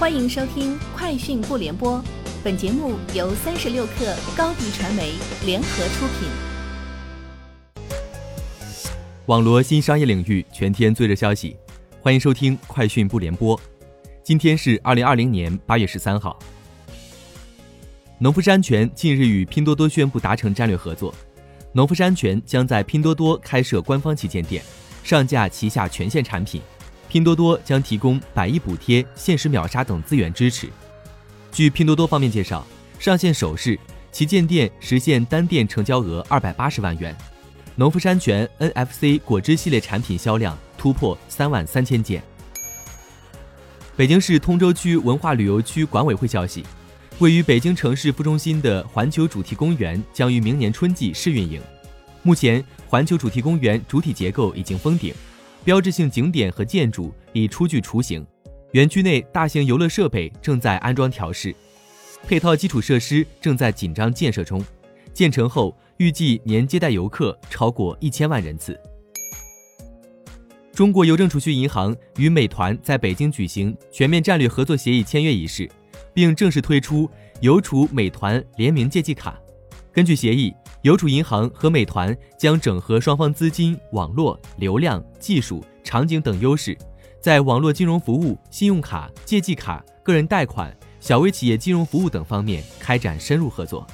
欢迎收听《快讯不联播》，本节目由三十六克高低传媒联合出品。网罗新商业领域全天最热消息，欢迎收听《快讯不联播》。今天是二零二零年八月十三号。农夫山泉近日与拼多多宣布达成战略合作，农夫山泉将在拼多多开设官方旗舰店，上架旗下全线产品。拼多多将提供百亿补贴、限时秒杀等资源支持。据拼多多方面介绍，上线首日旗舰店实现单店成交额二百八十万元，农夫山泉 NFC 果汁系列产品销量突破三万三千件。北京市通州区文化旅游区管委会消息，位于北京城市副中心的环球主题公园将于明年春季试运营。目前，环球主题公园主体结构已经封顶。标志性景点和建筑已初具雏形，园区内大型游乐设备正在安装调试，配套基础设施正在紧张建设中。建成后，预计年接待游客超过一千万人次。中国邮政储蓄银行与美团在北京举行全面战略合作协议签约仪式，并正式推出邮储美团联名借记卡。根据协议。邮储银行和美团将整合双方资金、网络、流量、技术、场景等优势，在网络金融服务、信用卡、借记卡、个人贷款、小微企业金融服务等方面开展深入合作。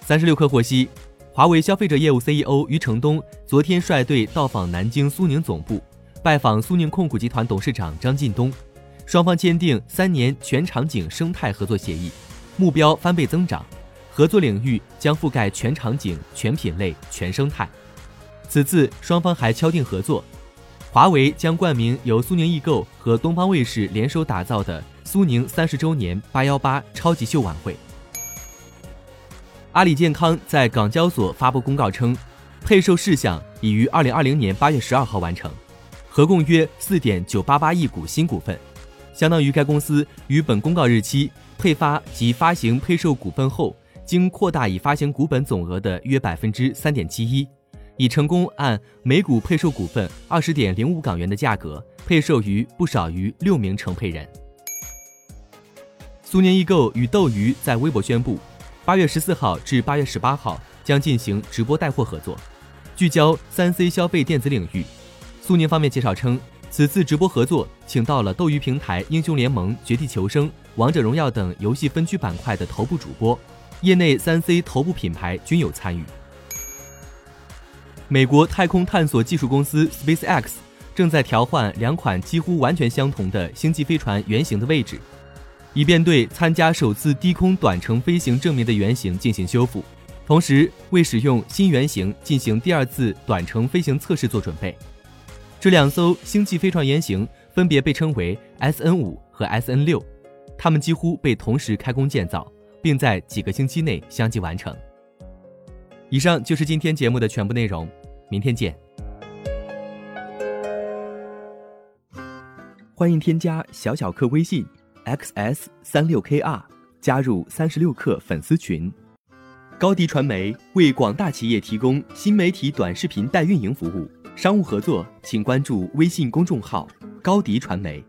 三十六氪获悉，华为消费者业务 CEO 余承东昨天率队到访南京苏宁总部，拜访苏宁控股集团董事长张近东，双方签订三年全场景生态合作协议，目标翻倍增长。合作领域将覆盖全场景、全品类、全生态。此次双方还敲定合作，华为将冠名由苏宁易购和东方卫视联手打造的苏宁三十周年八幺八超级秀晚会。阿里健康在港交所发布公告称，配售事项已于二零二零年八月十二号完成，合共约四点九八八亿股新股份，相当于该公司于本公告日期配发及发行配售股份后。经扩大已发行股本总额的约百分之三点七一，已成功按每股配售股份二十点零五港元的价格配售于不少于六名承配人。苏宁易购与斗鱼在微博宣布，八月十四号至八月十八号将进行直播带货合作，聚焦三 C 消费电子领域。苏宁方面介绍称，此次直播合作请到了斗鱼平台英雄联盟、绝地求生、王者荣耀等游戏分区板块的头部主播。业内三 C 头部品牌均有参与。美国太空探索技术公司 SpaceX 正在调换两款几乎完全相同的星际飞船原型的位置，以便对参加首次低空短程飞行证明的原型进行修复，同时为使用新原型进行第二次短程飞行测试做准备。这两艘星际飞船原型分别被称为 SN 五和 SN 六，它们几乎被同时开工建造。并在几个星期内相继完成。以上就是今天节目的全部内容，明天见。欢迎添加小小客微信 xs 三六 kr 加入三十六课粉丝群。高迪传媒为广大企业提供新媒体短视频代运营服务，商务合作请关注微信公众号高迪传媒。